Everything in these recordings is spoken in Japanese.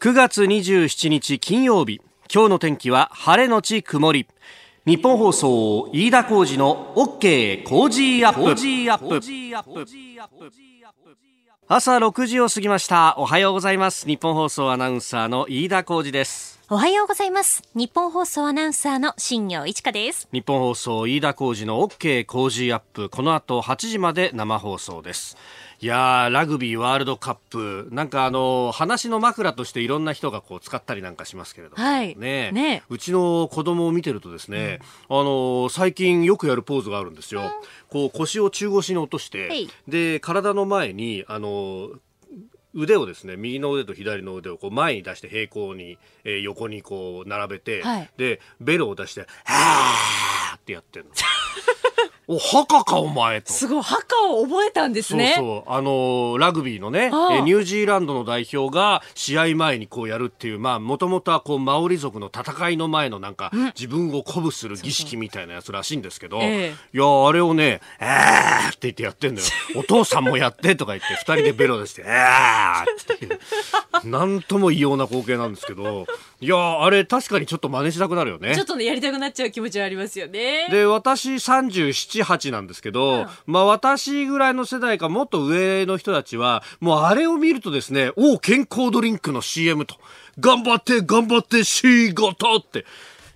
9月27日金曜日今日の天気は晴れのち曇り。日本放送飯田浩二の OK 工事アップ。朝6時を過ぎました。おはようございます。日本放送アナウンサーの飯田浩二です。おはようございます。日本放送アナウンサーの新業一華です。日本放送飯田浩二の OK 工事アップ。この後8時まで生放送ですいやラグビーワールドカップ。なんかあの話の枕としていろんな人がこう使ったりなんかしますけれども、はい、ねねうちの子供を見てるとですね、うん、あの最近よくやるポーズがあるんですよ、うん、こう腰を中腰に落としてで体の前にあの腕をですね右の腕と左の腕をこう前に出して平行に、えー、横にこう並べて、はい、でベロを出して「はーってやってるの。お、墓かお前と。すごい、墓を覚えたんですね。そうそう。あのー、ラグビーのね、えニュージーランドの代表が試合前にこうやるっていう、まあ、もともとはこう、マオリ族の戦いの前のなんか、自分を鼓舞する儀式みたいなやつらしいんですけど、いや、あれをね、えーって言ってやってんだよ。お父さんもやってとか言って、二人でベロ出して、えーって。なんとも異様な光景なんですけど、いやあれ確かにちょっと真似したくなるよね。ちょっとね、やりたくなっちゃう気持ちはありますよね。で、私37、8なんですけど、うん、まあ私ぐらいの世代かもっと上の人たちは、もうあれを見るとですね、お健康ドリンクの CM と、頑張って頑張って仕事って、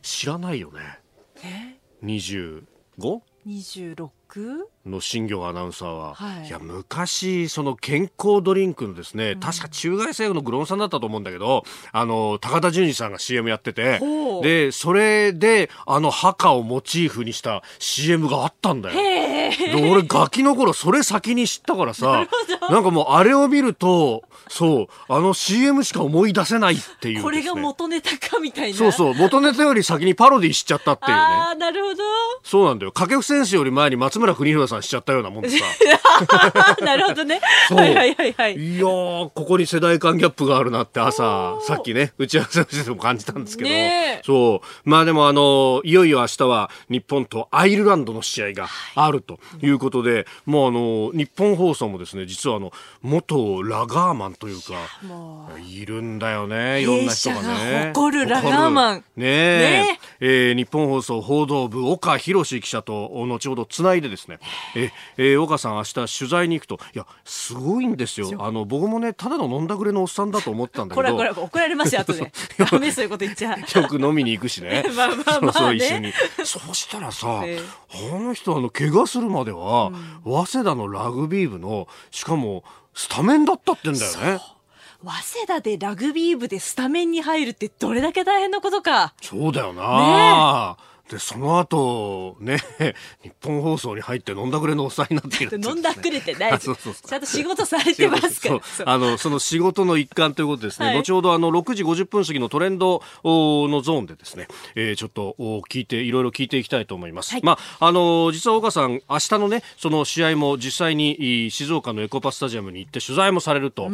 知らないよね。え？25?26? の新業アナウンサーは、はい、いや昔その健康ドリンクのですね、うん、確か中外製薬のグロンさんだったと思うんだけどあの高田純次さんが CM やっててでそれであの墓をモチーフにした CM があったんだよ。で俺ガキの頃それ先に知ったからさなんかもうあれを見るとそうあの CM しか思い出せないっていう、ね、これが元ネタかみたいな。そうそう。元ネタより先にパロディしちゃったっていうね。ああなるほど。そうなんだよ。掛布選手より前に松村邦洋さんしちゃったようなもんでさ。なるほどね。はいはいはいはい。いやここに世代間ギャップがあるなって朝さっきね打ち合わせをしても感じたんですけど、ね、そう。まあでもあのいよいよ明日は日本とアイルランドの試合があるということで、はい、もうあの日本放送もですね実はあの元ラガーマンというかいるんだよねいろんな人がね。誇るラガーマン。ねねえ。ー、日本放送報道部岡博記者と後ほどつないでですねえ、えー、岡さん明日取材に行くと。いやすごいんですよ。あの僕もねただの飲んだくれのおっさんだと思ったんだけど。これこれ怒られますよ後で。ダメそういうこと言っちゃ。よく飲みに行くしね。まあまあまあ、ね、そう一緒に。そうしたらさ、えー、あの人あの怪我するまでは、うん、早稲田のラグビー部のしかもスタメンだったってんだよね。早稲田でラグビー部でスタメンに入るってどれだけ大変なことか。そうだよな。ねで、その後、ね、日本放送に入って飲んだくれのおっさんになっている、ね、飲んだくれてない そうそうちゃんと仕事されてますから。あの、その仕事の一環ということですね。はい、後ほどあの、6時50分過ぎのトレンドのゾーンでですね、えー、ちょっと聞いて、いろいろ聞いていきたいと思います。はい、まあ、あの、実は岡さん、明日のね、その試合も実際に静岡のエコパスタジアムに行って取材もされると、えー、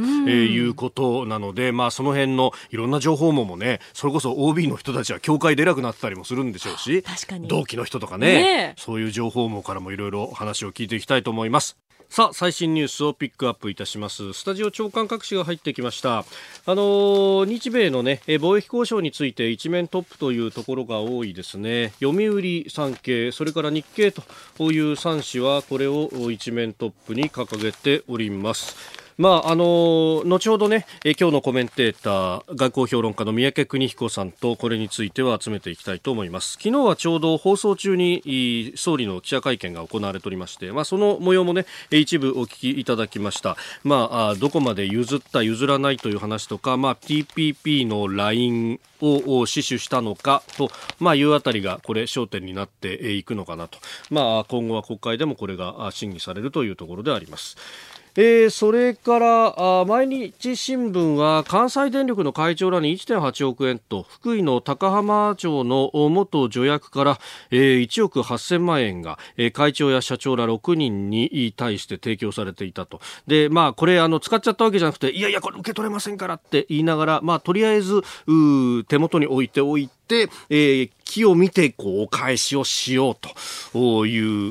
いうことなので、まあ、その辺のいろんな情報網もね、それこそ OB の人たちは協会出なくなってたりもするんでしょうし、確かに。同期の人とかね、ね、そういう情報網からもいろいろ話を聞いていきたいと思います。さあ最新ニュースをピックアップいたします。スタジオ長官各紙が入ってきました。あの日米のね貿易交渉について一面トップというところが多いですね。読売産経それから日経という3紙はこれを一面トップに掲げておりますまああの後ほどね、え今日のコメンテーター外交評論家の三宅邦彦さんとこれについては集めていきたいと思います。昨日はちょうど放送中に総理の記者会見が行われておりまして、まあ、その模様もね一部お聞きいただきました、まあ、どこまで譲った譲らないという話とか、まあ、TPP のラインを死守したのかと、まあ、いうあたりがこれ焦点になっていくのかなと、まあ、今後は国会でもこれが審議されるというところであります。えー、それからあ毎日新聞は関西電力の会長らに1.8億円と福井の高浜町の元助役から、えー、1億8000万円が、えー、会長や社長ら6人に対して提供されていたと。で、まあ、これあの使っちゃったわけじゃなくていやいやこれ受け取れませんからって言いながら、まあ、とりあえず手元に置いておいて、えー、木を見てこうお返しをしようとい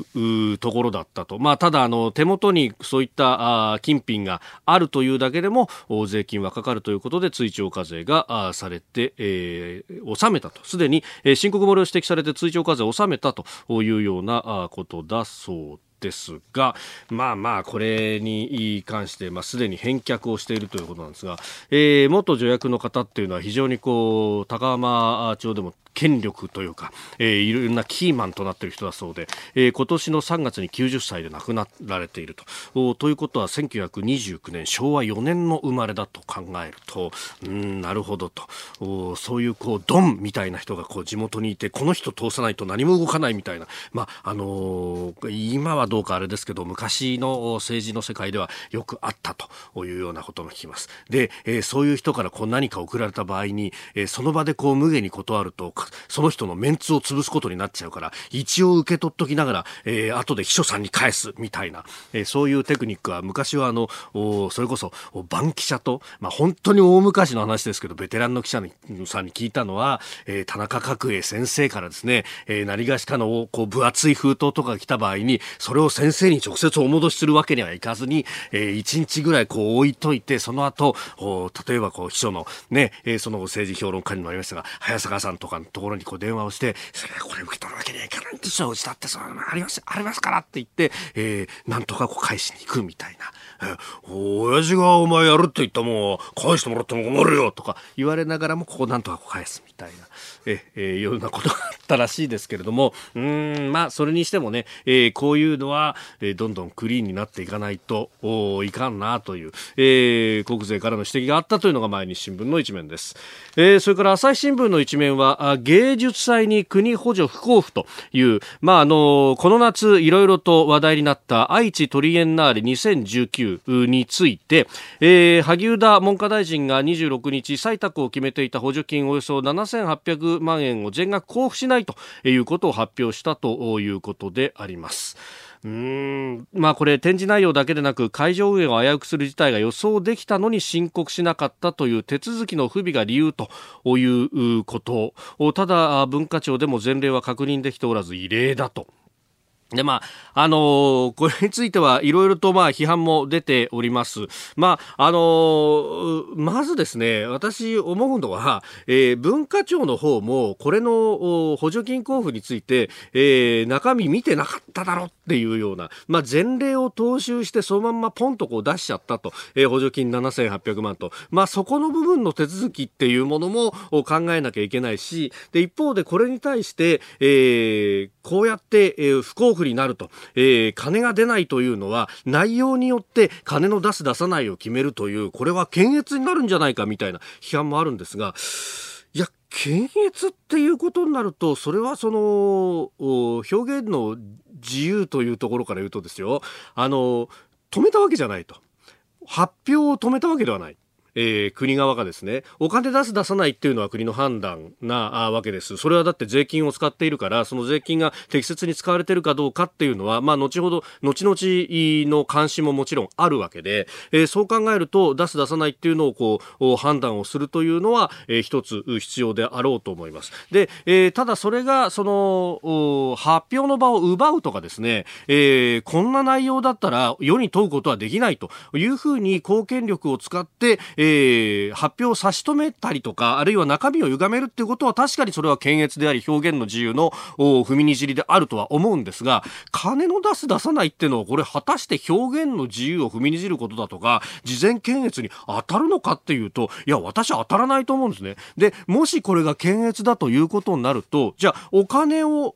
うところだったと。まあ、ただあの手元にそういったあ金品があるというだけでも税金はかかるということで追徴課税がされて、えー、納めたと。すでに、申告漏れを指摘されて追徴課税を納めたというようなことだそうですですが、まあまあ、これに関して、まあ、すでに返却をしているということなんですが、えー、元助役の方っていうのは非常にこう、高浜町でも権力というか、えー、いろんなキーマンとなっている人だそうで、えー、今年の3月に90歳で亡くなられていると。ということは1929年昭和4年の生まれだと考えると。うんなるほどと。そういうこうドンみたいな人がこう地元にいてこの人通さないと何も動かないみたいな、まああのー、今はどうかあれですけど昔の政治の世界ではよくあったというようなことも聞きます。で、えー、そういう人からこう何か送られた場合に、えー、その場でこう無下に断るとその人のメンツを潰すことになっちゃうから、一応受け取っときながら、えー、後で秘書さんに返すみたいな、えー、そういうテクニックは昔はあの、それこそ、バンキシャと、まあ、本当に大昔の話ですけど、ベテランの記者さんに聞いたのは、えー、田中角栄先生からですね、えー、何がしかの、こう、分厚い封筒とかが来た場合に、それを先生に直接お戻しするわけにはいかずに、えー、1日ぐらいこう置いといて、その後、例えばこう、秘書のね、えー、その政治評論家にもありましたが、早坂さんとかのところにこう電話をして、それこれ受け取るわけにはいかないんですよ。うちだってそうあります、ありますからって言って、えー、なんとかこう返しに行くみたいな。え親父がお前やるって言ったもん返してもらっても困るよとか言われながらもここなんとか返すみたいな。ええ、ようなことがあったらしいですけれども、うん、まあ、それにしてもね、えー、こういうのは、えー、どんどんクリーンになっていかないとおいかんなという、えー、国税からの指摘があったというのが毎日新聞の一面です。えー、それから朝日新聞の一面は、芸術祭に国補助不交付という、まあ、あの、この夏いろいろと話題になった愛知トリエンナーレ2019について、えー、萩生田文科大臣が26日採択を決めていた補助金およそ7800万円を全額交付しないということを発表したということであります。うんまあこれ展示内容だけでなく会場運営を危うくする事態が予想できたのに申告しなかったという手続きの不備が理由ということただ文化庁でも前例は確認できておらず異例だとで、まあ、あのー、これについてはいろいろと、まあ、批判も出ております。まあ、あのー、まずですね、私思うのは、えー、文化庁の方も、これの補助金交付について、えー、中身見てなかっただろっていうような、まあ、前例を踏襲して、そのまんまポンとこう出しちゃったと、えー、補助金7800万と、まあ、そこの部分の手続きっていうものも考えなきゃいけないし、で、一方でこれに対して、えー、こうやって、えー、不交付になると、えー、金が出ないというのは内容によって金の出す出さないを決めるというこれは検閲になるんじゃないかみたいな批判もあるんですがいや検閲っていうことになるとそれはその表現の自由というところから言うとですよ。あの止めたわけじゃないと。発表を止めたわけではない。えー、国側がですねお金出す出さないっていうのは国の判断なわけです。それはだって税金を使っているからその税金が適切に使われているかどうかっていうのはまあ後ほど後々の監視ももちろんあるわけで、えー、そう考えると出す出さないっていうのをこう判断をするというのは、えー、一つ必要であろうと思います。で、えー、ただそれがその発表の場を奪うとかですね、えー、こんな内容だったら世に問うことはできないというふうに公権力を使ってえー、発表を差し止めたりとか、あるいは中身を歪めるっていうことは確かにそれは検閲であり表現の自由の踏みにじりであるとは思うんですが、金の出す出さないっていうのはこれ果たして表現の自由を踏みにじることだとか、事前検閲に当たるのかっていうと、いや、私は当たらないと思うんですね。で、もしこれが検閲だということになると、じゃあお金を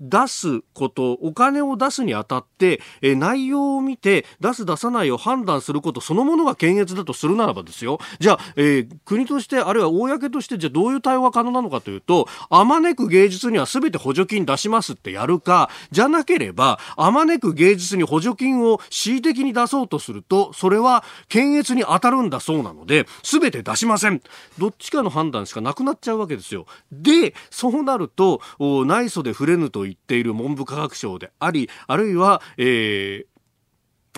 出すこと、お金を出すにあたって、え内容を見て出す出さないを判断することそのものが検閲だとするならばですよ。じゃあ、えー、国として、あるいは公として、じゃあどういう対応が可能なのかというと、あまねく芸術には全て補助金出しますってやるか、じゃなければ、あまねく芸術に補助金を恣意的に出そうとすると、それは検閲に当たるんだそうなので、全て出しません。どっちかの判断しかなくなっちゃうわけですよ。で、そうなると、内緒で触れぬという言っている文部科学省であり、あるいは、えー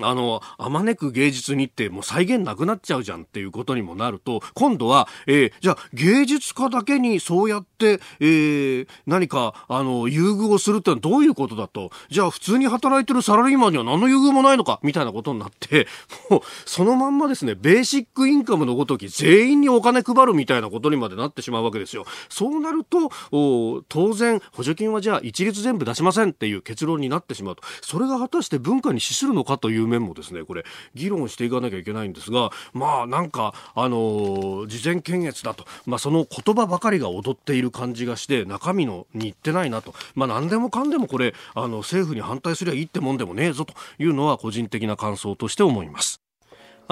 あの、あまねく芸術にってもう再現なくなっちゃうじゃんっていうことにもなると、今度は、えー、じゃあ芸術家だけにそうやって、えー、何か、あの、優遇をするってのはどういうことだと、じゃあ普通に働いてるサラリーマンには何の優遇もないのか、みたいなことになって、もう、そのまんまですね、ベーシックインカムのごとき全員にお金配るみたいなことにまでなってしまうわけですよ。そうなると、お当然、補助金はじゃあ一律全部出しませんっていう結論になってしまうと。それが果たして文化に資するのかという面もですねこれ議論していかなきゃいけないんですがまあなんかあの事前検閲だと、まあ、その言葉ばかりが踊っている感じがして中身のにいってないなと、まあ、何でもかんでもこれあの政府に反対すりゃいいってもんでもねえぞというのは個人的な感想として思います。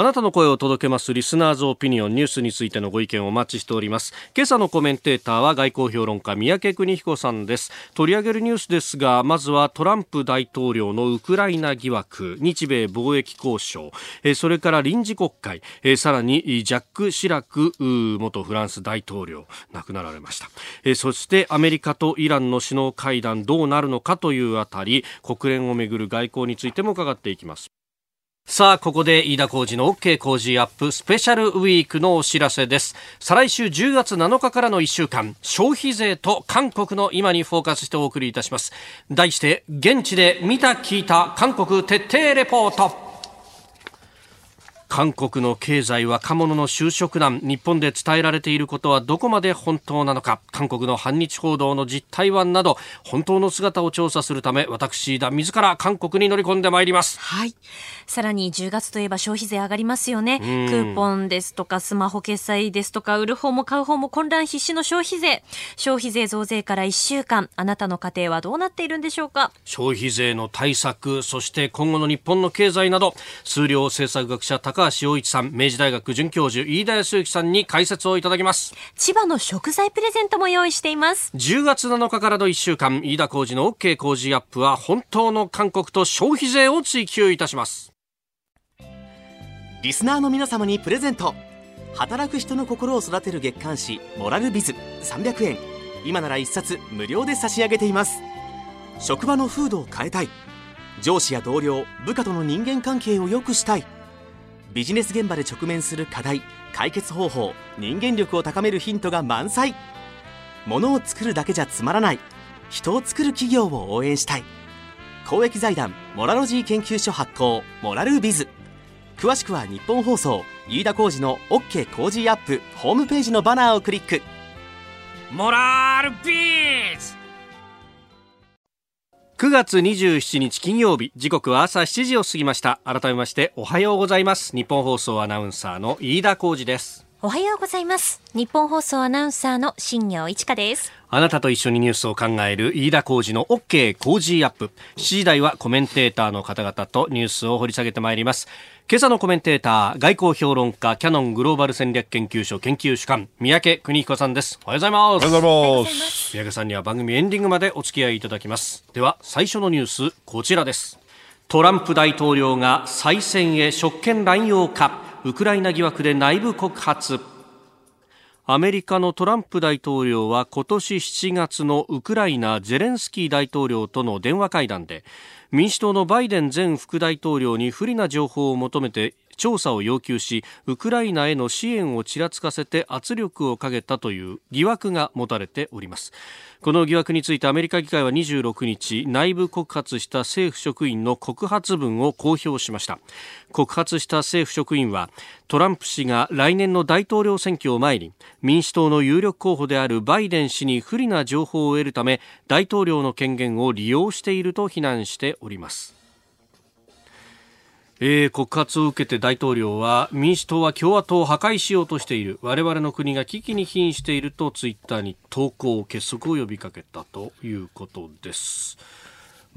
あなたの声を届けますリスナーズオピニオンニュースについてのご意見をお待ちしております。今朝のコメンテーターは外交評論家三宅邦彦さんです。取り上げるニュースですが、まずはトランプ大統領のウクライナ疑惑、日米貿易交渉、えそれから臨時国会、えさらにジャック・シラク元フランス大統領亡くなられました。えそしてアメリカとイランの首脳会談どうなるのかというあたり、国連をめぐる外交についても伺っていきます。さあ、ここで飯田工事の OK 工事アップスペシャルウィークのお知らせです。再来週10月7日からの1週間、消費税と韓国の今にフォーカスしてお送りいたします。題して、現地で見た聞いた韓国徹底レポート。韓国の経済若者の就職難日本で伝えられていることはどこまで本当なのか韓国の反日報道の実態はなど本当の姿を調査するため私田自ら韓国に乗り込んでまいります。はい。さらに10月といえば消費税上がりますよね。クーポンですとかスマホ決済ですとか売る方も買う方も混乱必至の消費税。消費税増税から1週間あなたの家庭はどうなっているんでしょうか？消費税の対策そして今後の日本の経済など数量政策学者高高橋洋一さん、明治大学准教授、飯田康之さんに解説をいただきます。千葉の食材プレゼントも用意しています。10月7日からの1週間、飯田浩二の OK 工事アップは、本当の韓国と消費税を追求いたします。リスナーの皆様にプレゼント。働く人の心を育てる月刊誌、モラルビズ300円。今なら1冊無料で差し上げています。職場の風土を変えたい。上司や同僚、部下との人間関係を良くしたい。ビジネス現場で直面する課題解決方法人間力を高めるヒントが満載。ものを作るだけじゃつまらない。人を作る企業を応援したい。公益財団モラロジー研究所発行モラルビズ。詳しくは日本放送飯田浩司の OK 工事アップホームページのバナーをクリック。モラルビズ！9月27日金曜日時刻は朝7時を過ぎました。改めましておはようございます。日本放送アナウンサーの飯田浩二です。おはようございます日本放送アナウンサーの新業一華ですあなたと一緒にニュースを考える飯田浩二の OK 工事アップ7時台はコメンテーターの方々とニュースを掘り下げてまいります今朝のコメンテーター、外交評論家、キャノングローバル戦略研究所研究主幹、三宅邦彦さんです。おはようございます。おはようございます。三宅さんには番組エンディングまでお付き合いいただきます。では、最初のニュース、こちらです。トランプ大統領が再選へ職権乱用か、ウクライナ疑惑で内部告発。アメリカのトランプ大統領は今年7月のウクライナゼレンスキー大統領との電話会談で民主党のバイデン前副大統領に不利な情報を求めて調査を要求しウクライナへの支援をちらつかせて圧力をかけたという疑惑が持たれておりますこの疑惑についてアメリカ議会は26日内部告発した政府職員の告発文を公表しました。告発した政府職員はトランプ氏が来年の大統領選挙を前に民主党の有力候補であるバイデン氏に不利な情報を得るため大統領の権限を利用していると非難しております。えー、告発を受けて大統領は民主党は共和党を破壊しようとしている我々の国が危機に瀕しているとツイッターに投稿結束を呼びかけたということです。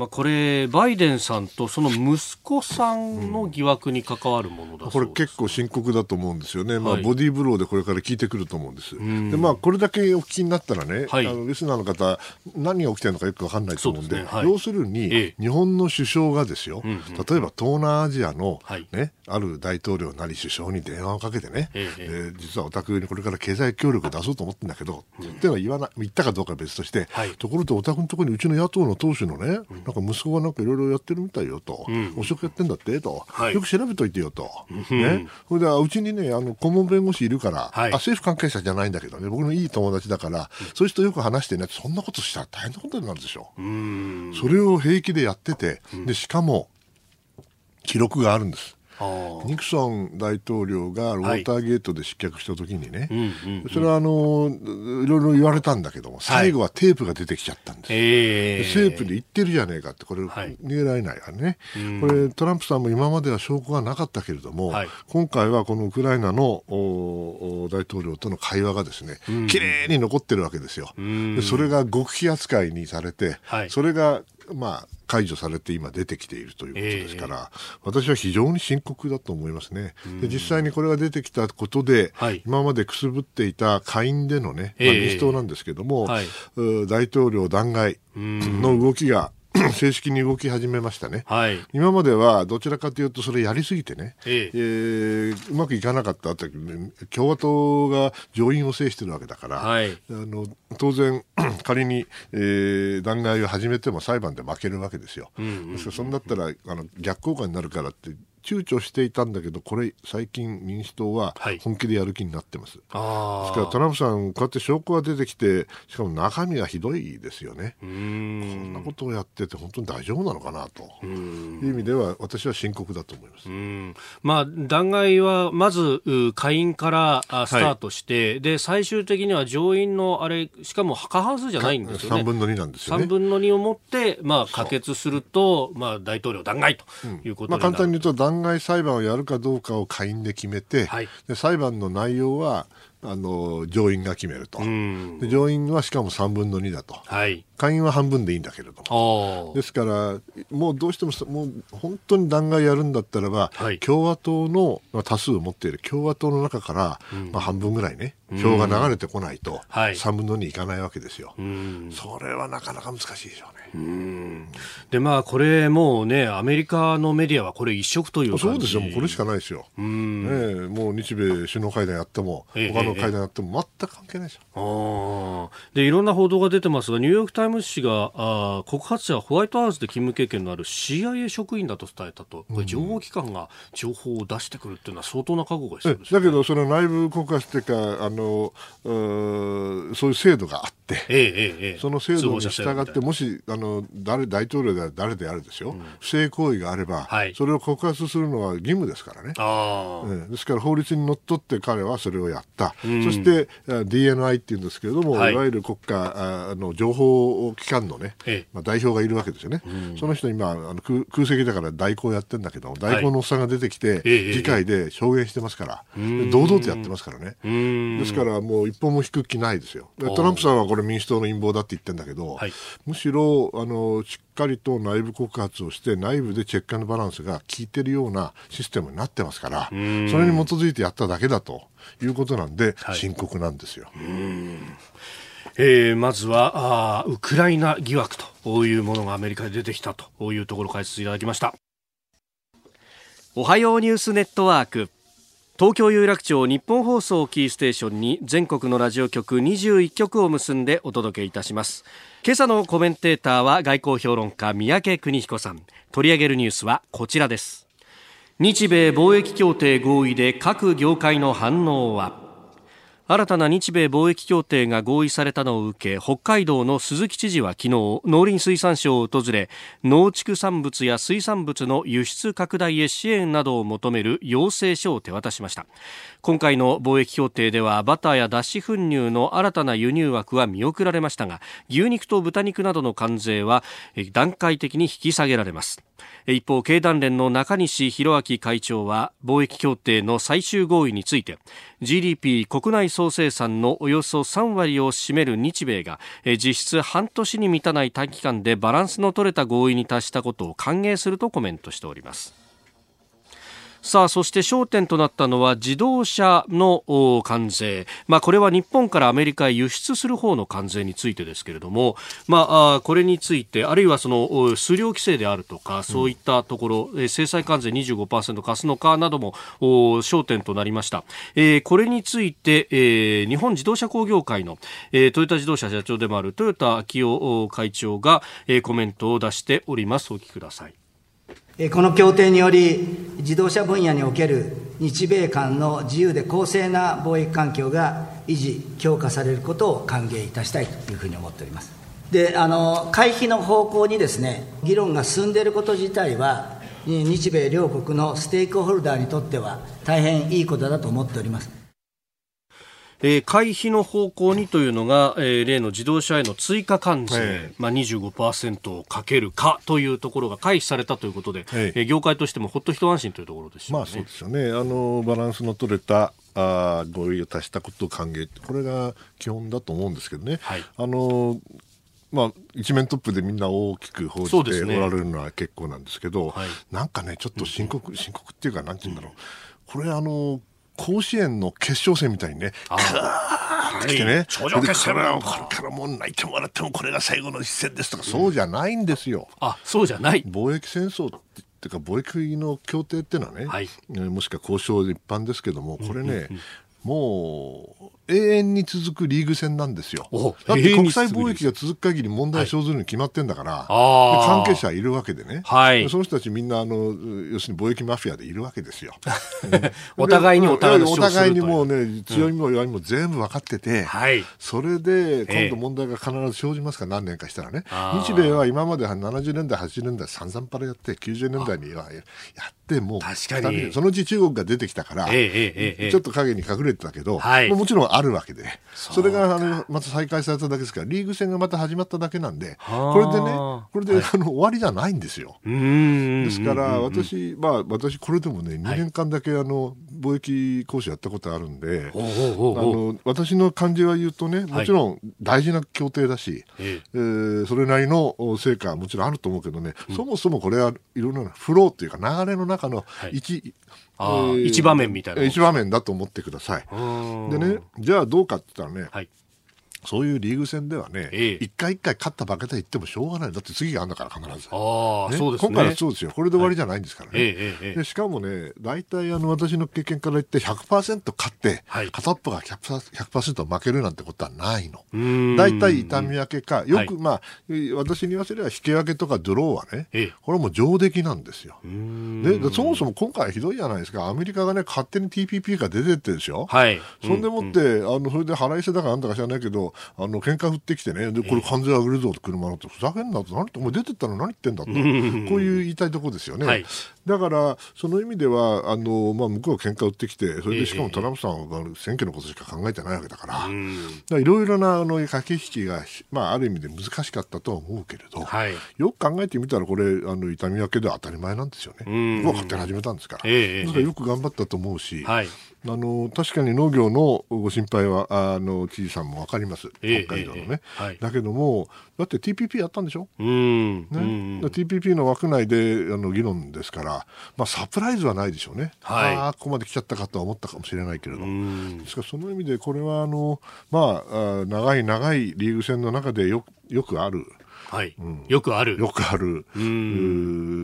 まあ、これ、バイデンさんとその息子さんの疑惑に関わるものだ、うん、これ結構深刻だと思うんですよね、まあ、ボディーブローでこれから効いてくると思うんです、でまあ、これだけお聞きになったらね、はい、あのリスナーの方、何が起きてるのかよく分かんないと思うんで、でね。はい、要するに、ええ、日本の首相がですよ、うんうん、例えば東南アジアの、はい、ね、ある大統領なり首相に電話をかけてね、ええ実はお宅にこれから経済協力出そうと思ってるんだけど、うん、っては言わな言ったかどうかは別として、ところでお宅のところにうちの野党の党首のね、なんか息子がなんかいろいろやってるみたいよと、うん、汚職やってんだってと、はい、よく調べといてよと、ね、それでうちにねあの顧問弁護士いるから、はい、あ政府関係者じゃないんだけどね。僕のいい友達だから、うん、そういう人よく話してね。そんなことしたら大変なことになるでしょ。うそれを平気でやってて。でしかも記録があるんですニクソン大統領がウォーターゲートで失脚した時にね、はい、それはあのいろいろ言われたんだけども最後はテープが出てきちゃったんです、はい、ープで言ってるじゃねえかってこれ逃げられないからね、これトランプさんも今までは証拠がなかったけれども、はい、今回はこのウクライナの大統領との会話がですねきれいに残ってるわけですよ。でそれが極秘扱いにされて、それがまあ、解除されて今出てきているということですから、えー、私は非常に深刻だと思いますね。で実際にこれが出てきたことで、はい、今までくすぶっていた下院でのね、まあ、民主党なんですけども、えーはい、大統領弾劾の動きが 正式に動き始めましたね、はい、今まではどちらかというと、それやりすぎてね、ええ。えー、うまくいかなかったって共和党が上院を制してるわけだから、はい、あの当然、仮に、えー、弾劾を始めても裁判で負けるわけですよ。うんうんうん、そんだったらあの逆効果になるからって躊躇していたんだけど、これ、最近、民主党は本気でやる気になってます。はい、ですから、トランプさん、こうやって証拠が出てきて、しかも中身がひどいですよね。こんなことをやってて、本当に大丈夫なのかなという意味では、私は深刻だと思います。まあ、弾劾は、まず、下院からスタートして、はい、で、最終的には上院のあれ、しかも過半数じゃないんですよね。3分の2なんですよね。3分の2をもって、まあ、可決すると、まあ、大統領弾劾ということになる、うん、まあ、簡単に言うと、弾劾裁判をやるかどうかを下院で決めて、はい、で裁判の内容はあの上院が決めると、で上院はしかも3分の2だと、はい、下院は半分でいいんだけれども、ですから、もうどうしてももう本当に弾劾やるんだったらば、はい、共和党の多数を持っている共和党の中から、うん、まあ、半分ぐらいね、票が流れてこないと、3分の2いかないわけですよ、それはなかなか難しいでしょうね。でまあこれもうねアメリカのメディアはこれ一色というそうですよ。これしかないですよ、ね、もう日米首脳会談やっても、他の会談やっても全く関係ないですよ、でいろんな報道が出てますがニューヨーク・タイム誌があ告発者はホワイトハウスで勤務経験のある CIA 職員だと伝えたと。これ情報機関が情報を出してくるっていうのは相当な覚悟が必要です、ね、だけどその内部告発というかあのうそういう制度があって、ええええ、その制度に従ってもしあの誰大統領である誰であるですよ、うん、不正行為があれば、はい、それを告発するのは義務ですからね、ええ、ですから法律にのっとって彼はそれをやった、うん、そして DNI っていうんですけれども、はい、いわゆる国家あの情報機関のね、ええ、まあ、代表がいるわけですよね、うん、その人今あの空空席だから代行やってるんだけど代行のおっさんが出てきて、はい、議会で証言してますから、堂々とやってますからね。ですからもう一歩も引く気ないですよ。トランプさんはこれ民主党の陰謀だって言ってるんだけど、はい、むしろあのしっかりと内部告発をして内部でチェックバランスが効いてるようなシステムになってますからそれに基づいてやっただけだということなんで、はい、深刻なんですよ。えー、まずはあウクライナ疑惑というものがアメリカで出てきたというところ解説いただきました。おはようニュースネットワーク東京有楽町日本放送キーステーションに全国のラジオ局21局を結んでお届けいたします。今朝のコメンテーターは外交評論家三宅邦彦さん。取り上げるニュースはこちらです。日米貿易協定合意で各業界の反応は？新たな日米貿易協定が合意されたのを受け北海道の鈴木知事は昨日農林水産省を訪れ農畜産物や水産物の輸出拡大へ支援などを求める要請書を手渡しました。今回の貿易協定ではバターや脱脂粉乳の新たな輸入枠は見送られましたが牛肉と豚肉などの関税は段階的に引き下げられます。一方経団連の中西弘明会長は貿易協定の最終合意について GDP 国内総生産のおよそ3割を占める日米が実質半年に満たない短期間でバランスの取れた合意に達したことを歓迎するとコメントしております。さあそして焦点となったのは自動車の関税、まあ、これは日本からアメリカへ輸出する方の関税についてですけれども、まあ、これについてあるいはその数量規制であるとかそういったところ、うん、制裁関税25%課すのかなども焦点となりました、えー、これについて、えー、日本自動車工業会の、えー、トヨタ自動車社長でもある豊田昭夫会長が、えー、コメントを出しております。お聞きくださいこの協定により、自動車分野における日米間の自由で公正な貿易環境が維持、強化されることを歓迎いたしたいというふうに思っております。で、あの、回避の方向にですね、議論が進んでいること自体は、日米両国のステークホルダーにとっては大変いいことだと思っております。えー、回避の方向にというのが、えー、例の自動車への追加関税、はいまあ、25%をかけるかというところが回避されたということで、はい、えー、業界としてもほっと一安心というところでしょう、ね、まあ、そうですよね。あのバランスの取れたあ合意を足したことを歓迎。これが基本だと思うんですけどね。はい、あのまあ、一面トップでみんな大きく報じておられるのは結構なんですけど、ねはい、なんかね、ちょっと深刻、深刻っていうか、なんて言うんだろう、これ、あの甲子園の決勝戦みたいにね、カー。ッてきてね、頂上決戦これからもう泣いてもらってもこれが最後の一戦ですとか、そうじゃないんですよ。あそうじゃない。貿易戦争っていうか貿易の協定っていうのはね、はい、もしくは交渉一般ですけどもこれね、うんうんうん。もう永遠に続くリーグ戦なんですよ。だって国際貿易が続く限り問題生ずるに決まってんだから、はい、関係者いるわけでね、はい、その人たちみんなあの要するに貿易マフィアでいるわけですよ。お互いにお互いお互いにもうね強みも弱みも全部分かってて、うん。それで今度問題が必ず生じますから、何年かしたらね。日米は今まで70年代80年代散々パラやって90年代にはやってもう確かに。そのうち中国が出てきたから、ええちょっと影に隠れてたけど、はい、もちろんあるわけで。それがあのまた再開されただけですからリーグ戦がまた始まっただけなんでこれでねこれで、あの終わりじゃないんですよ。ですから私まあ私これでもね2年間だけあの貿易講師やったことあるんで、あの私の感じは言うとねもちろん大事な協定だし、はい、えー、それなりの成果はもちろんあると思うけどね、うん、そもそもこれはいろんなフローっていうか流れの中の一、はい、一場面みたいな一場面だと思ってください。でねじゃあどうかって言ったらね、はいそういうリーグ戦ではね、一、回一回勝った負けた言ってもしょうがない。だって次があるんだから必ず。ああ、ね、そうですね。今回はそうですよ。これで終わりじゃないんですからね。はい、でしかもね、大体あの私の経験から言って100%勝って、はい、片っぽが 100%, 100負けるなんてことはないの。大体痛み分けか、よく、まあ、私に言わせれば引き分けとかドローはね、これも上出来なんですよ。で、そもそも今回ひどいじゃないですか。アメリカがね、勝手に TPP が出てってでしょ。はい。そんでもって、あの、それで払い捨てだかなんだか知らないけど、あの喧嘩振ってきてねでこれ関税上げるぞ車のってふざけんなと。何お前出てったら何言ってんだと。こういう言いたいところですよね、はい、だからその意味ではあの、まあ、向こうは喧嘩売ってきてそれでしかもトランプさんは選挙のことしか考えてないわけだから。いろいろなあの駆け引きが、まあ、ある意味で難しかったとは思うけれど、はい、よく考えてみたらこれあの痛み分けでは当たり前なんですよね。僕は勝手に始めたんですから、えー、だからよく頑張ったと思うし、はいあの確かに農業のご心配はあの知事さんも分かります、北海道のね、えーはい、だけども、だって TPP やったんでしょ、うんね、うん、TPP の枠内であの議論ですから、まあ、サプライズはないでしょうね、はい、ああ、ここまで来ちゃったかとは思ったかもしれないけれど、ですからその意味で、これはあの、まあ、長い長いリーグ戦の中でよよくある。はい。うん、よくある。よくある。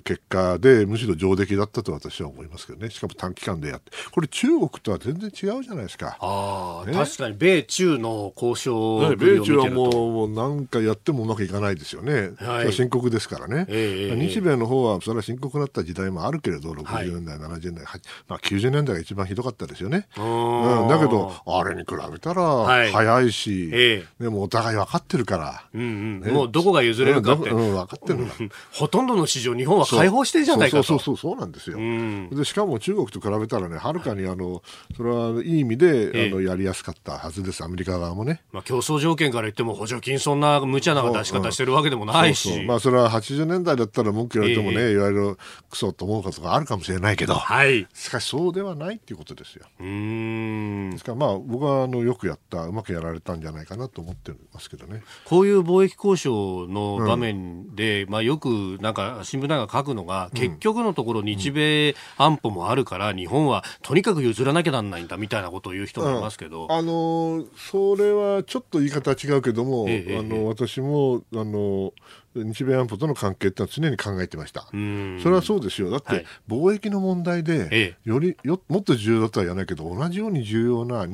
結果で、むしろ上出来だったと私は思いますけどね。しかも短期間でやって。これ中国とは全然違うじゃないですか。ああ、ね、確かに米中の交渉、ね、米中はもうもう何かやってもうまくいかないですよね。はい、深刻ですからね、えー、日米の方はそれは深刻になった時代もあるけれど、60年代、はい、70年代、まあ、90年代が一番ひどかったですよね。うん、だけど、あれに比べたら早いし、はいえ。ー、でもお互い分かってるから。うんうん。ね、もうどこが譲れるかって、うん、分かってるほとんどの市場日本は開放してるじゃないかとそうそうそう。そうなんですよ、うん、でしかも中国と比べたらねはるかにあのそれはいい意味で、えあのやりやすかったはずですアメリカ側もね、まあ、競争条件から言っても補助金そんな無茶な出し方してるわけでもないし、そうまあそれは80年代だったら文句言われてもね、いわゆるクソと思うことがあるかもしれないけど、はい、しかしそうではないっていうことですよ。うん。ですからまあ僕はあのよくやったうまくやられたんじゃないかなと思ってますけどね。こういう貿易交渉のの場面で、うん、まあ、よくなんか新聞なんか書くのが、結局のところ日米安保もあるから、日本はとにかく譲らなきゃなんないんだみたいなことを言う人もいますけど、あのそれはちょっと言い方違うけども、ええ、あの私もあの日米安保との関係ってのは常に考えてました。それはそうですよ。だって、貿易の問題で、よりよもっと重要だとは言わないけど、同じように重要な、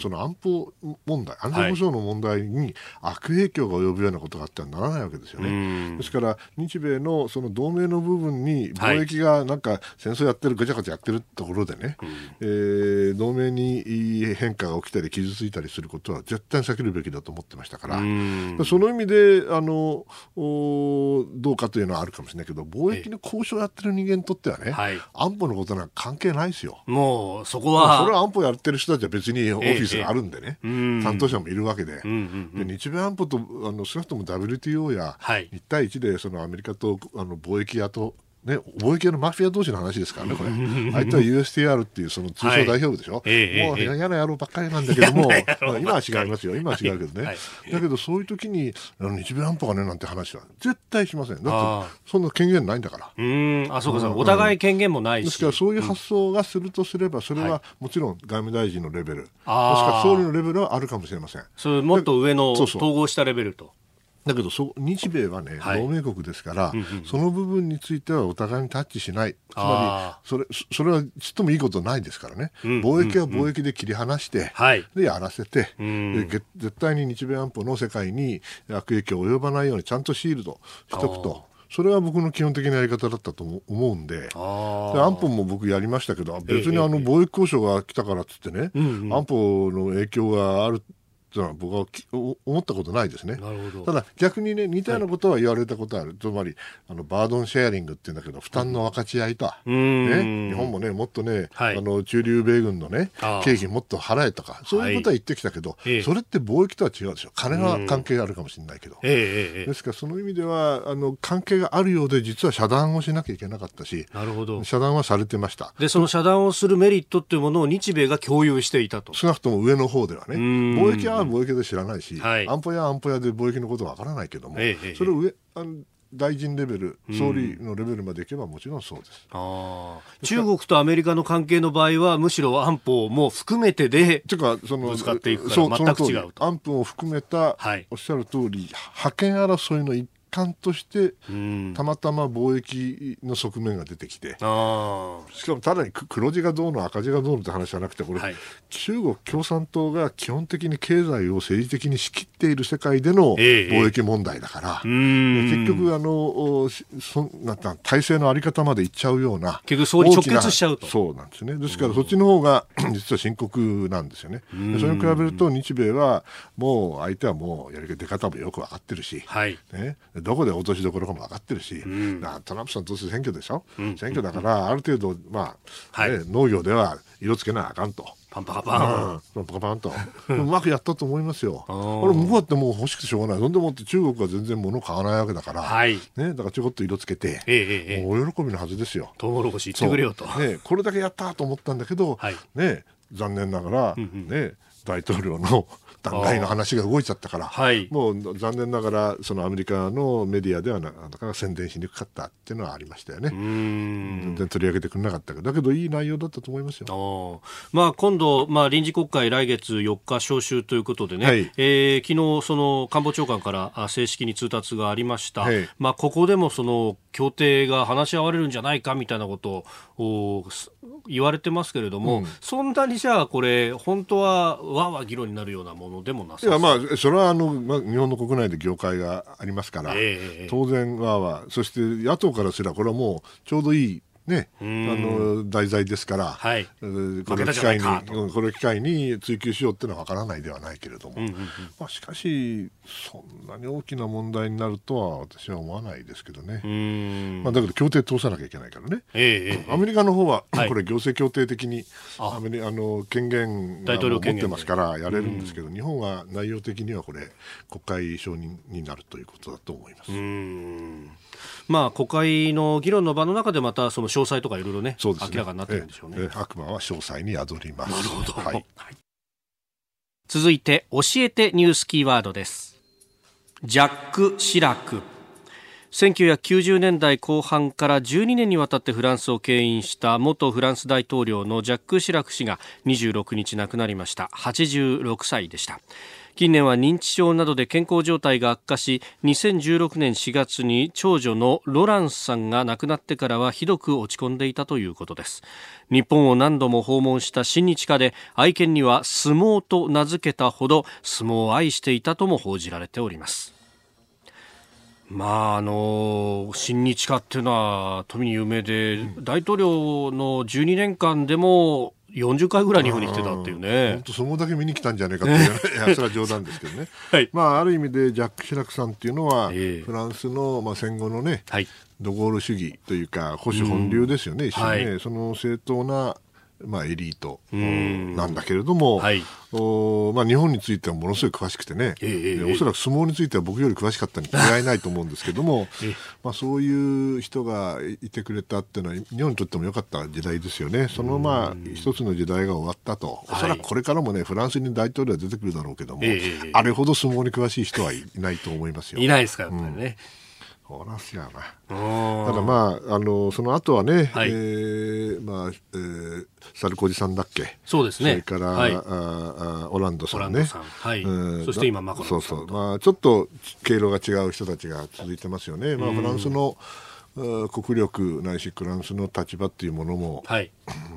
その安保問題、安全保障の問題に悪影響が及ぶようなことがあってはならないわけですよね。ですから、日米のその同盟の部分に貿易がなんか戦争やってる、ぐちゃぐちゃやってるところでね、えー、同盟に変化が起きたり傷ついたりすることは絶対に避けるべきだと思ってましたから、その意味で、あの、どうかというのはあるかもしれないけど貿易の交渉をやってる人間にとってはね、はい、安保のことなんか関係ないですよ。もうそこはそれは安保やってる人たちは別にオフィスがあるんでね、ええ担当者もいるわけで。うんうんうん、で日米安保とあの少なくとも WTO や1対1でそのアメリカとあの貿易やとね、貿易のマフィア同士の話ですからね、これ。相手は USTR っていうその通称代表部でしょ？はい、もう嫌な野郎ばっかりなんだけども、今は違いますよ。今は違うけどね。はい、だけどそういう時に、あの日米安保がねなんて話は絶対しません。だって、そんな権限ないんだから。うん、あ、そうかそうか。お互い権限もないし。ですからそういう発想がするとすれば、それはもちろん外務大臣のレベル。ですから総理のレベルはあるかもしれません。それもっと上の統合したレベルと。だけどそ日米はね、はい、同盟国ですから、うんうん、その部分についてはお互いにタッチしない、つまりそれそれはちっともいいことないですからね、うん。うんうん、貿易は貿易で切り離して、でやらせて、で絶対に日米安保の世界に悪影響を及ばないようにちゃんとシールドしとくと。それは僕の基本的なやり方だったと思うんで、で安保も僕やりましたけど、別にあの貿易交渉が来たからっつってね、ええ安保の影響があるというのは僕は思ったことないですね。ただ逆にね似たようなことは言われたことある、はい、つまりあのバードンシェアリングっていうんだけど負担の分かち合いと、うん、ね、日本もねもっとね、はい、あの中流米軍のね経費もっと払えとかそういうことは言ってきたけど、はい、それって貿易とは違うでしょ。金は関係があるかもしれないけど、ですからその意味ではあの関係があるようで実は遮断をしなきゃいけなかったしなるほど。遮断はされてました。でその遮断をするメリットっていうものを日米が共有していたと。少なくとも上の方ではね。貿易は貿易で知らないし、はい、安保や安保やで貿易のことはわからないけども、ええ、それを上あの大臣レベル、総理のレベルまでいけばもちろんそうです。あ中国とアメリカの関係の場合は、むしろ安保も含めてで、てかそのぶつかっていくから全く違うと。安保を含めた、はい、おっしゃる通り、覇権争いの一環としてたまたま貿易の側面が出てきてしかもただに黒字がどうの赤字がどうのって話じゃなくてこれ、はい、中国共産党が基本的に経済を政治的に仕切っている世界での貿易問題だから、えー、結局あのそなん体制の在り方までいっちゃうような結局そに直結しちゃうと。そうなんですね。ですからそっちの方が 実は深刻なんですよね。それに比べると日米はもう相手はもうやり方もよく分かってるし、はい、ね、どこで落としどころかも分かってるし、うん、トランプさんどうせ選挙でしょ、うん、選挙だからある程度、まあ、はい、農業では色つけなあかんと。パンパカパン、パンパカパンと。うまくやったと思いますよ。これ向こうだってもう欲しくてしょうがない。そんでもって中国は全然物買わないわけだから、はい、ね、だからちょこっと色つけて、ええ、もうお喜びのはずですよ。トウモロコシ言ってくれよと、ね、これだけやったと思ったんだけど、はい、ね、残念ながら、ね、大統領の弾劾の話が動いちゃったから、はい、もう残念ながらそのアメリカのメディアではなかなか宣伝しにくかったっていうのはありましたよね。全然取り上げてくれなかったけど。だけどいい内容だったと思いますよ。まあ、今度、まあ、臨時国会来月4日召集ということでね、はい、えー、昨日その官房長官から正式に通達がありました、はい、まあ、ここでもその協定が話し合われるんじゃないかみたいなことを言われてますけれども、うん、そんなにじゃあこれ本当はわわ議論になるようなものでもなさいやまあそれはあの、まあ、日本の国内で業界がありますから、えー、当然わわそして野党からすればこれはもうちょうどいいね、あの題材ですから、はい、これを機会にこれを機会に追及しようっていうのは分からないではないけれども、うんうんうん、まあ、しかしそんなに大きな問題になるとは私は思わないですけどね、まあ、だけど協定通さなきゃいけないからね、えー、アメリカの方は、これ行政協定的にアメリあの権限を持ってますからやれるんですけど、日本は内容的にはこれ国会承認になるということだと思います。まあ、国会の議論の場の中でまたその詳細とかいろいろね、ね明らかになってるんでしょうね。ええ、悪魔は詳細に宿ります。なるほど。はい、続いて、教えてニュースキーワードです。ジャック・シラク1990年代後半から12年にわたってフランスを牽引した元フランス大統領のジャック・シラク氏が26日亡くなりました86歳でした近年は認知症などで健康状態が悪化し2016年4月に長女のロランスさんが亡くなってからはひどく落ち込んでいたということです。日本を何度も訪問した親日家で愛犬には相撲と名付けたほど相撲を愛していたとも報じられております。まああの親日家っていうのは富に有名で、大統領の12年間でも40回ぐらい日本に来てたっていうね。本当そのだけ見に来たんじゃないかっていう、いやそれは冗談ですけどね。はい、まあある意味でジャック・シラクさんっていうのは、えー、フランスのまあ戦後のね、はい、ドゴール主義というか保守本流ですよね、一緒にね、はい、その正当なまあ、エリートなんだけれども、はい、おまあ、日本についてはものすごい詳しくてね、えー、おそらく相撲については僕より詳しかったに違いないと思うんですけども、えー、まあ、そういう人がいてくれたっていうのは日本にとっても良かった時代ですよね、そのまあ一つの時代が終わったと、おそらくこれからもねフランスに大統領は出てくるだろうけども、えー、あれほど相撲に詳しい人はいないと思いますよ。いないですかやっぱりね。うんそらすやな。ただまあ、あの、その後はね、はい、えー、まあ、えー、サルコジさんだっけ？そうですね。それから、はい、ああオランドさんね。んはい。うん、そして今、マコそうそう。まあ、ちょっと経路が違う人たちが続いてますよね。まあ、フランスの、国力ないしフランスの立場っていうものも、はい、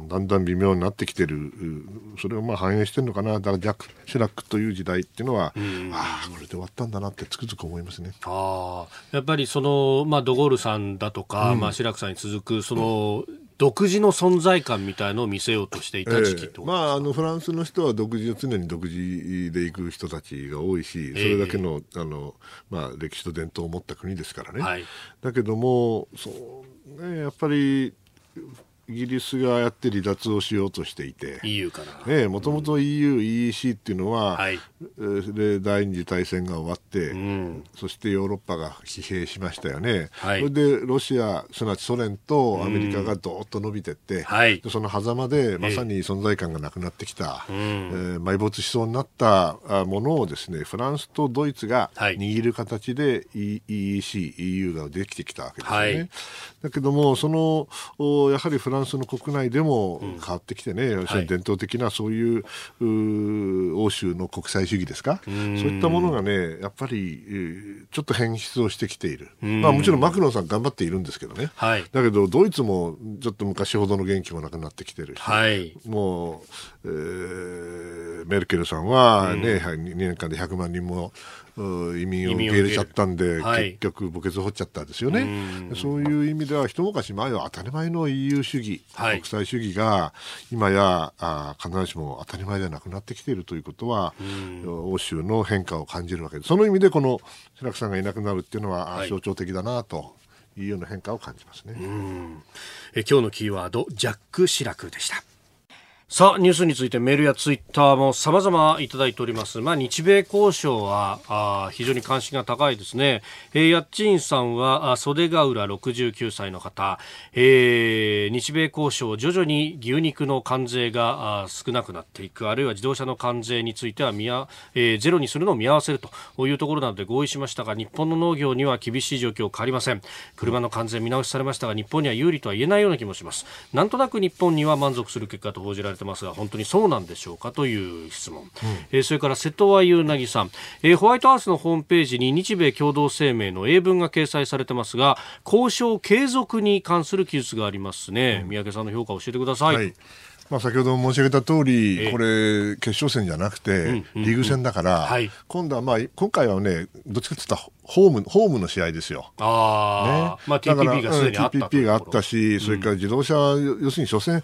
だんだん微妙になってきてる。それをまあ反映してるのかな。だからジャック・シラックという時代っていうのは、ああこれで終わったんだなってつくづく思いますね。あやっぱりその、まあ、ドゴールさんだとか、うん、まあ、シラックさんに続くその、うん独自の存在感みたいのを見せようとしていた時期、えー、まあ、あのフランスの人は独自を常に独自で行く人たちが多いし、それだけのえー、あのまあ、歴史と伝統を持った国ですからね、はい、だけどもそうね、やっぱりイギリスがやって離脱をしようとしていて EU から。もともと EU、EEC っていうのは、はい、で第二次大戦が終わって、うん、そしてヨーロッパが疲弊しましたよね、はい、それでロシアすなわちソ連とアメリカがどーっと伸びていって、うん、その狭間でまさに存在感がなくなってきた、えー、埋没しそうになったものをですねフランスとドイツが握る形で EEC、EU ができてきたわけですよね。はい、だけどもそのやはりフランスの国内でも変わってきてね、うん、伝統的なそういう欧州の国際主義ですか、そういったものがね、やっぱり、えー、ちょっと変質をしてきている、まあ、もちろんマクロンさん頑張っているんですけどね、はい、だけどドイツもちょっと昔ほどの元気もなくなってきてるし、はい、もう、えー、メルケルさんはね、うん、2年間で100万人も移民を受け入れちゃったんで、はい、結局墓穴掘っちゃったんですよね。そういう意味では一昔前は当たり前の EU 主義、はい、国際主義が今やあ必ずしも当たり前ではなくなってきているということは欧州の変化を感じるわけです。その意味でこの白木さんがいなくなるっていうのは、はい、象徴的だなというような変化を感じますね。え今日のキーワードジャック・シラクでした。さあ、ニュースについてメールやツイッターも様々いただいております。まあ、日米交渉は、あ非常に関心が高いですね。えー、やっちんさんは、あ袖ヶ浦69歳の方、えー、日米交渉、徐々に牛肉の関税があ少なくなっていく、あるいは自動車の関税については見や、えー、ゼロにするのを見合わせるというところなので合意しましたが、日本の農業には厳しい状況変わりません。車の関税見直しされましたが、日本には有利とは言えないような気もします。なんとなく日本には満足する結果と報じられてますが本当にそうなんでしょうかという質問、うん、えー、それから瀬戸和優なさん、えー、ホワイトハウスのホームページに日米共同声明の英文が掲載されてますが交渉継続に関する記述がありますね、うん、三宅さんの評価を教えてください、はい。まあ、先ほど申し上げた通り、これ、決勝戦じゃなくて、リーグ戦だから、今度は、まあ、今回はね、どっちかというと、ホーム、ホームの試合ですよ。あね。まあ、TPP がすでにあった。TPP があったし、それから自動車、要するに初戦、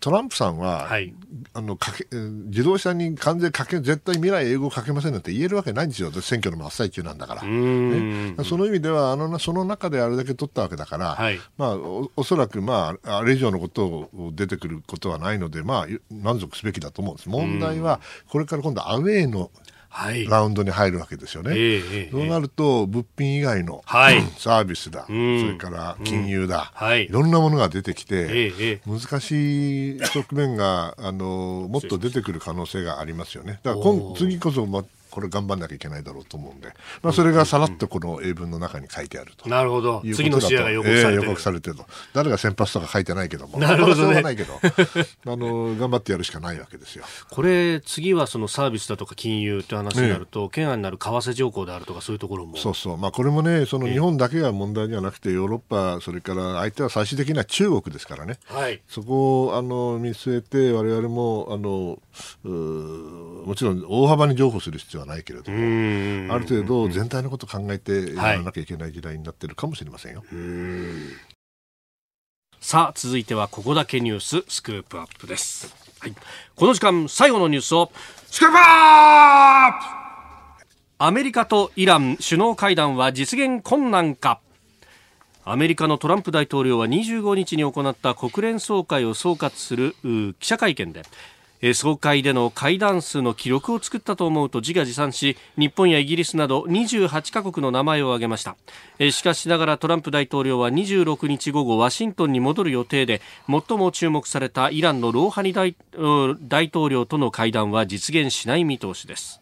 トランプさんは、はい、あのかけ自動車に完全かけ絶対未来英語かけませんなんて言えるわけないんですよ、選挙の真っ最中なんだから、ね、その意味ではあの、その中であれだけ取ったわけだから、はい、まあ、おおそらく、まあ、あれ以上のことを出てくることはないので、まあ、満足すべきだと思うんです。問題は、これから今度、アウェーのラウンドに入るわけですよね。そうなると物品以外の、はい、サービスだ、それから金融だ、はい、いろんなものが出てきて、難しい側面があのもっと出てくる可能性がありますよね。だから今次こそ、まこれ頑張んなきゃいけないだろうと思うんで、まあ、それがさらっとこの英文の中に書いてあると。なるほど。次の試合が予告されてる。えー、予告されてると。誰が先発とか書いてないけども。なるほど、ね。ないけど、あの、頑張ってやるしかないわけですよ。これ、次はそのサービスだとか金融って話になると、懸、案になる為替条項であるとかそういうところも。そうそう。まあ、これもね、その日本だけが問題ではなくて、ヨーロッパ、それから相手は最終的には中国ですからね。はい。そこを、あの、見据えて、我々も、あの、もちろん大幅に譲歩する必要はないけれども、ある程度全体のことを考えてやらなきゃいけない時代になってるかもしれませんよ。さあ、続いてはここだけニューススクープアップです。はい。この時間最後のニュースをスクープアップアメリカとイラン首脳会談は実現困難かアメリカのトランプ大統領は25日に行った国連総会を総括する記者会見で総会での会談数の記録を作ったと思うと自画自賛し日本やイギリスなど28カ国の名前を挙げました。しかしながらトランプ大統領は26日午後ワシントンに戻る予定で最も注目されたイランのローハニ大統領との会談は実現しない見通しです。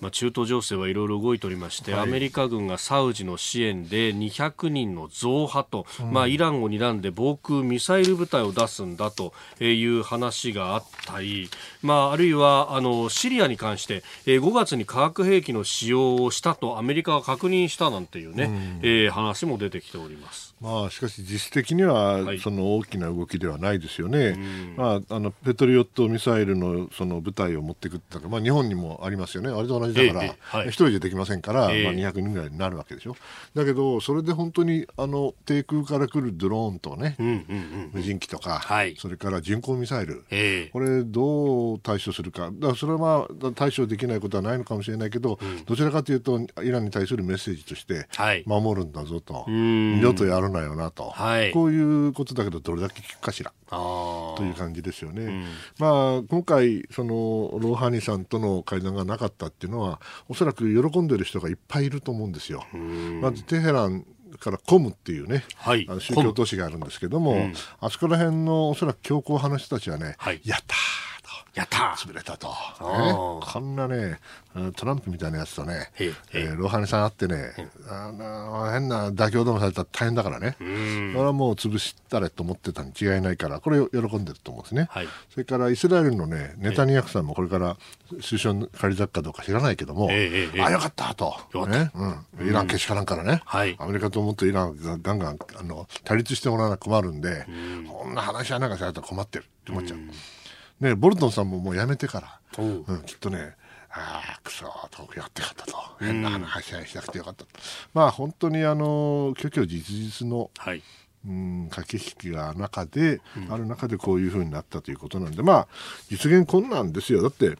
まあ、中東情勢はいろいろ動いておりまして、はい、アメリカ軍がサウジの支援で200人の増派と、うん、まあ、イランを睨んで防空ミサイル部隊を出すんだという話があったり、まあ、あるいはあのシリアに関して、えー、5月に化学兵器の使用をしたとアメリカが確認したなんていうね、うん、えー、話も出てきております。まあ、しかし実質的にはその大きな動きではないですよね、はい、まあ、あのペトリオットミサイルのその部隊を持っていくってまあ、日本にもありますよね、あれと同じだから、一、はい、人でできませんから、えー、まあ、200人ぐらいになるわけでしょ、だけど、それで本当にあの低空から来るドローンとね、うんうんうん、無人機とか、はい、それから巡航ミサイル、えー、これ、どう対処するか、だそれはまあ対処できないことはないのかもしれないけど、うん、どちらかというと、イランに対するメッセージとして、守るんだぞと、二度とやるなよなと、はい、こういうことだけどどれだけ聞くかしら。という感じですよね。うん、まあ、今回そのローハニさんとの会談がなかったっていうのはおそらく喜んでる人がいっぱいいると思うんですよ。まずテヘランからコムっていうね、はい、あの宗教都市があるんですけども、うん、あそこら辺のおそらく強硬派の人たちはね、はい、やったーやった。潰れたと、ね、こんなねトランプみたいなやつとね、えー、ロハニさんあってね、あの変な妥協でもされたら大変だからね、これはもう潰したれと思ってたに違いないからこれ喜んでると思うんですね、はい、それからイスラエルのねネタニヤフさんもこれから首相に借り咲くかどうか知らないけども、えー、あよかったと、ね。うん、イランけしからんからね、はい、アメリカと思ってイランがガンガンあの対立してもらわな困るんで、こんな話はなんかされたら困ってるって思っちゃう。ね、ボルトンさんももうやめてから、うん、きっとね、ああ、くそとやってよかったと、変な話し合いしなくてよかったと、まあ本当にあの虚虚実実の、はい、うん駆け引きが中で、うん、ある中でこういうふうになったということなんで、まあ実現困難ですよ、だって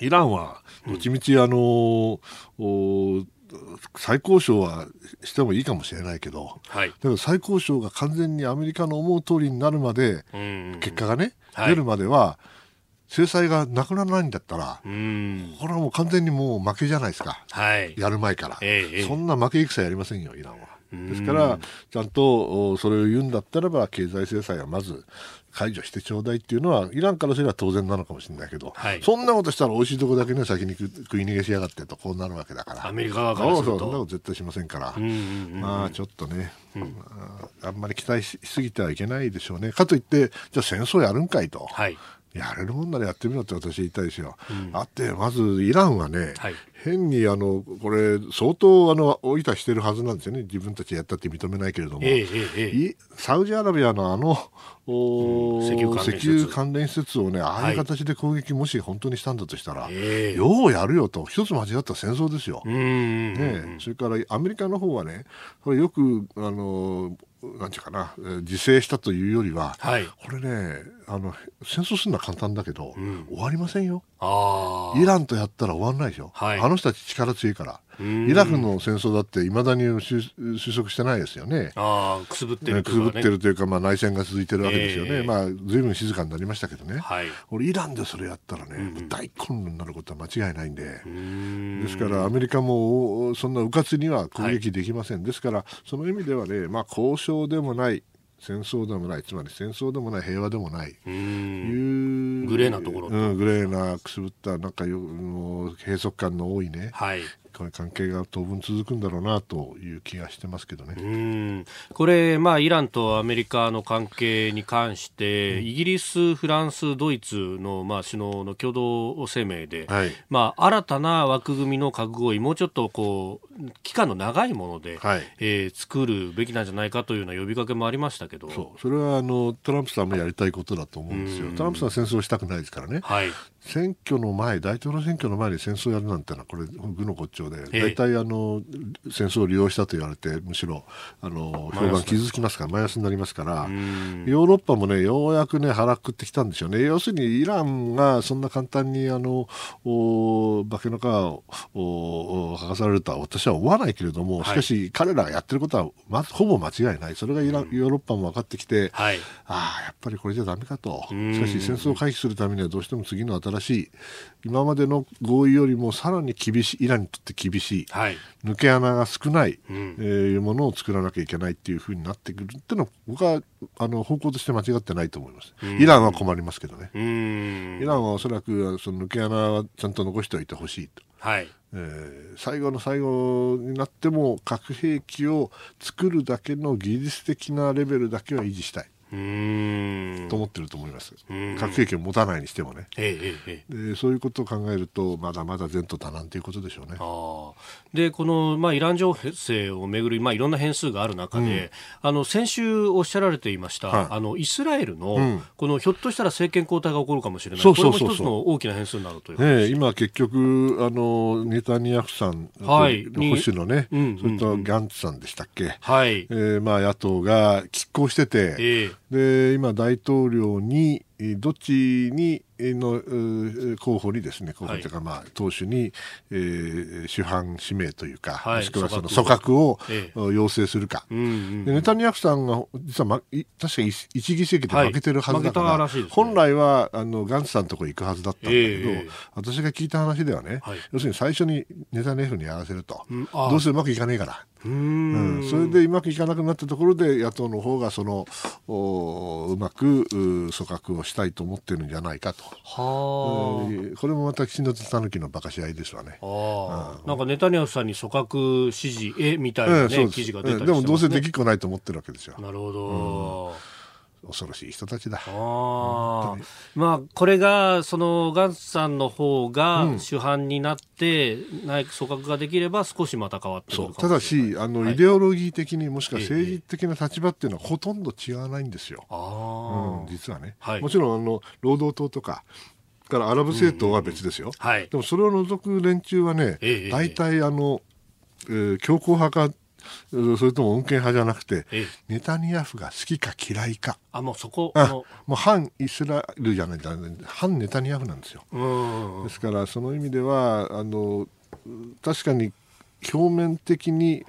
イランはどっちみちあの、うん、再交渉はしてもいいかもしれないけど、はい、だけど再交渉が完全にアメリカの思う通りになるまで、結果がね、はい、出るまでは、制裁がなくならないんだったら、これはもう完全にもう負けじゃないですか、はい、やる前から、えー、そんな負け戦やりませんよ、イランは。ですから、ちゃんとそれを言うんだったらば、経済制裁はまず解除してちょうだいっていうのは、イランからすれば当然なのかもしれないけど、はい、そんなことしたら、美味しいとこだけね、先に食い逃げしやがってと、こうなるわけだから、アメリカ側からすると。そんなこと絶対しませんから、まあちょっとね、うん、あんまり期待しすぎてはいけないでしょうね。かといって、じゃあ戦争やるんかいと。はい。やれるもんならやってみろって私言いたいですよ。うん、あって、まずイランはね、はい、変にあのこれ、相当あのおいたしてるはずなんですよね、自分たちやったって認めないけれども、えーえー、サウジアラビアのあの、うん、石油関連施設。をね、ああいう形で攻撃、もし本当にしたんだとしたら、ようやるよと、一つ間違った戦争ですよ。ね、それからアメリカの方はね、これよくあのなんていうかな、自制したというよりは、はい、これねあの、戦争するのは簡単だけど、うん、終わりませんよ。イランとやったら終わらないでしょ。はい、あの人たち力強いから。イラクの戦争だっていまだに収束してないですよね。ああ、くすぶってるというか、ね、くすぶってるというか、まあ、内戦が続いてるわけですよね。えー、まあ、ずいぶん静かになりましたけどね。はい、俺、イランでそれやったらね、うん、大混乱になることは間違いないんで。ですから、アメリカもそんなうかつには攻撃できません。はい、ですから、その意味ではね、まあ、交渉でもない、戦争でもない、つまり戦争でもない、平和でもない、いうグレーなところ、うん、グレーなくすぶったなんかよ閉塞感の多いね、はい、関係が当分続くんだろうなという気がしてますけどね。うん。これ、まあ、イランとアメリカの関係に関して、うん、イギリス、フランス、ドイツの、まあ、首脳の共同声明で、はい、まあ、新たな枠組みの核合意、もうちょっとこう期間の長いもので、はい、えー、作るべきなんじゃないかというような呼びかけもありましたけど。そう。それはあのトランプさんもやりたいことだと思うんですよ。トランプさんは戦争したくないですからね。はい選挙の前、大統領選挙の前に戦争をやるなんてのは、これ、愚の骨頂で、大体あの戦争を利用したと言われて、むしろあの評判傷つきますから、マイナスになりますから、ヨーロッパもね、ようやくね、腹くってきたんでしょうね、要するにイランがそんな簡単にあのお化けの皮を剥がされるとは私は思わないけれども、しかし、彼らがやってることは、ま、ほぼ間違いない、それがイラン、ヨーロッパも分かってきて、はい、ああ、やっぱりこれじゃだめかと、しかし戦争を回避するためには、どうしても次の新しい。今までの合意よりもさらに厳しいイランにとって厳しい、はい、抜け穴が少ない、うん、えー、ものを作らなきゃいけないっていうふうになってくるっていうのは僕はあの方向として間違ってないと思います、イランは困りますけどね、イランはおそらくその抜け穴はちゃんと残しておいてほしいと。はい。えー、最後の最後になっても核兵器を作るだけの技術的なレベルだけは維持したい。と思ってると思います、核兵器を持たないにしてもね、えええ、でそういうことを考えると、まだまだ前途多難ということでしょうね。でこの、まあ、イラン情勢をめぐる、まあ、いろんな変数がある中で、うん、あの先週おっしゃられていました、はい、あのイスラエルの、うん、このひょっとしたら政権交代が起こるかもしれない、そうそうそうこれも一つの大きな変数になるという、え今、結局あの、ネタニヤフさん、はい、保守のね、うん、それとガンツさんでしたっけ、はい。えーまあ、野党が拮抗してて、えーで今、大統領にどっちにの候補にですね候補というか、まあ、党首に、えー、主犯指名というか、はい、もしくはその組閣を、ええ、要請するか、うんうん、でネタニヤフさんが実は、ま、確か一議席で負けてるはずだから、はいね、本来はあのガンツさんのところ行くはずだったんだけど、え、私が聞いた話ではね、はい、要するに最初にネタニヤフにやらせると、うん、どうせうまくいかねえから。うん、それでうまくいかなくなったところで野党の方がそのうまく組閣をしたいと思ってるんじゃないかと。はあ、これもまた岸田たぬきの馬鹿し合いですわね。あなんかネタニヤフさんに組閣指示えみたいなね、ね記事が出たりして、ね、でもどうせできっこないと思ってるわけですよ。なるほど。うん恐ろしい人たちだ。あまあ、これが、その、ガンツさんの方が主犯になって、内閣組閣ができれば少しまた変わってくるただし、あの、はい、イデオロギー的にもしくは政治的な立場っていうのはほとんど違わないんですよ。うん、実はね。はい、もちろん、あの、労働党とか、からアラブ政党は別ですよ。はい、でもそれを除く連中はね、大体、あの、えー、強硬派かそれとも穏健派じゃなくて、ネタニヤフが好きか嫌いか。あ、もうそこ。あもう反イスラエルじゃない、反ネタニヤフなんですよ。ですから、その意味では、あの、確かに表面的に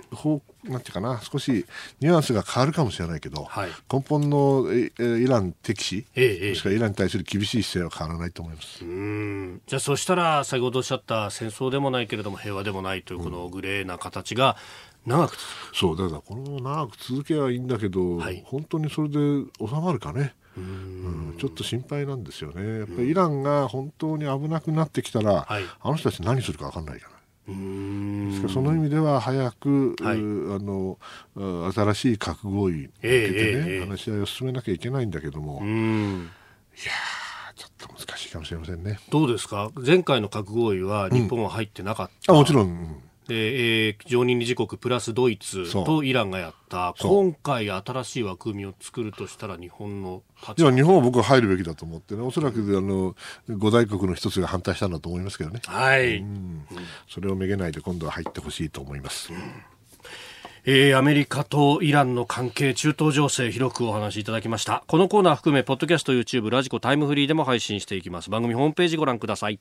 なんていうかな少しニュアンスが変わるかもしれないけど、はい、根本のイラン敵視、ええ、もしくはイランに対する厳しい姿勢は変わらないと思います。うん。じゃあそしたら先ほどおっしゃった戦争でもないけれども平和でもないというこのグレーな形が長くそうだからこの長く続けばいいんだけど、はい、本当にそれで収まるかね。うん、ちょっと心配なんですよね。やっぱりイランが本当に危なくなってきたら、はい、あの人たち何するか分かんないから。ですからその意味では早く、はい、あの新しい核合意に向けてね、えー、話し合いを進めなきゃいけないんだけども、いやちょっと難しいかもしれませんね。どうですか？前回の核合意は日本は入ってなかった、うん、あもちろん、うんで、えー、常任理事国プラスドイツとイランがやった。今回新しい枠組みを作るとしたら日本のいや日本は僕は入るべきだと思ってね。おそらくあの五大国の一つが反対したんだと思いますけどね。はい、うん、それをめげないで今度は入ってほしいと思います、うん。えー、アメリカとイランの関係、中東情勢、広くお話しいただきました。このコーナー含め、ポッドキャスト、YouTube、ラジコ、タイムフリーでも配信していきます。番組ホームページご覧ください。